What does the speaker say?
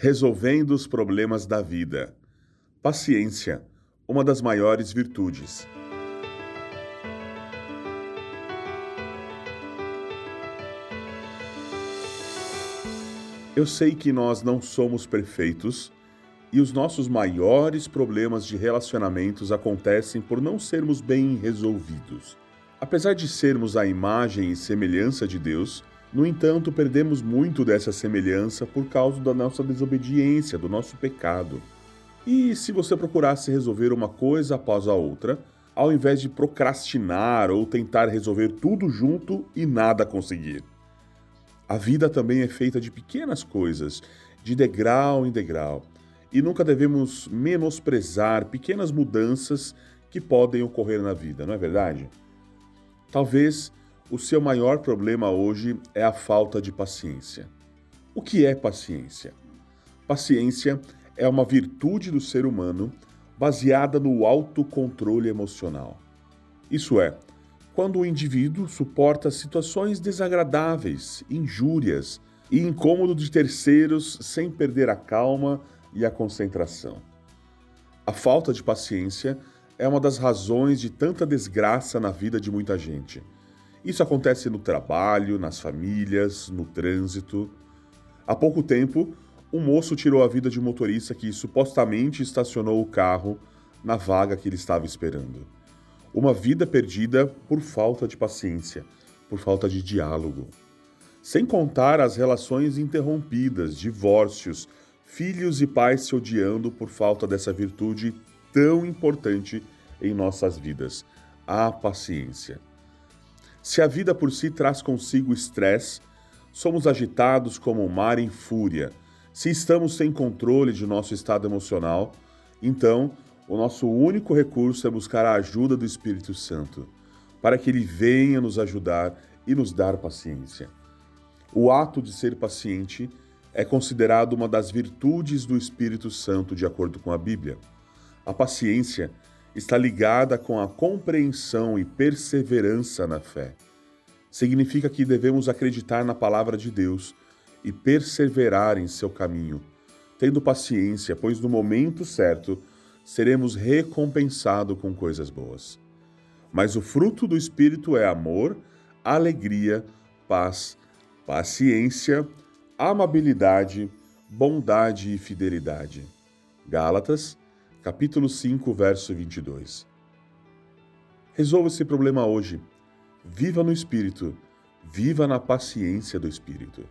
Resolvendo os problemas da vida. Paciência, uma das maiores virtudes. Eu sei que nós não somos perfeitos e os nossos maiores problemas de relacionamentos acontecem por não sermos bem resolvidos. Apesar de sermos a imagem e semelhança de Deus, no entanto, perdemos muito dessa semelhança por causa da nossa desobediência, do nosso pecado. E se você procurasse resolver uma coisa após a outra, ao invés de procrastinar ou tentar resolver tudo junto e nada conseguir? A vida também é feita de pequenas coisas, de degrau em degrau, e nunca devemos menosprezar pequenas mudanças que podem ocorrer na vida, não é verdade? Talvez o seu maior problema hoje é a falta de paciência. O que é paciência? Paciência é uma virtude do ser humano baseada no autocontrole emocional. Isso é, quando o indivíduo suporta situações desagradáveis, injúrias e incômodo de terceiros sem perder a calma e a concentração. A falta de paciência é uma das razões de tanta desgraça na vida de muita gente isso acontece no trabalho, nas famílias, no trânsito. Há pouco tempo, um moço tirou a vida de um motorista que supostamente estacionou o carro na vaga que ele estava esperando. Uma vida perdida por falta de paciência, por falta de diálogo. Sem contar as relações interrompidas, divórcios, filhos e pais se odiando por falta dessa virtude tão importante em nossas vidas, a paciência. Se a vida por si traz consigo estresse, somos agitados como o mar em fúria. Se estamos sem controle de nosso estado emocional, então o nosso único recurso é buscar a ajuda do Espírito Santo, para que ele venha nos ajudar e nos dar paciência. O ato de ser paciente é considerado uma das virtudes do Espírito Santo, de acordo com a Bíblia. A paciência está ligada com a compreensão e perseverança na fé. Significa que devemos acreditar na palavra de Deus e perseverar em seu caminho, tendo paciência, pois no momento certo seremos recompensados com coisas boas. Mas o fruto do Espírito é amor, alegria, paz, paciência, amabilidade, bondade e fidelidade. Gálatas capítulo 5, verso 22. Resolva esse problema hoje. Viva no Espírito. Viva na paciência do Espírito.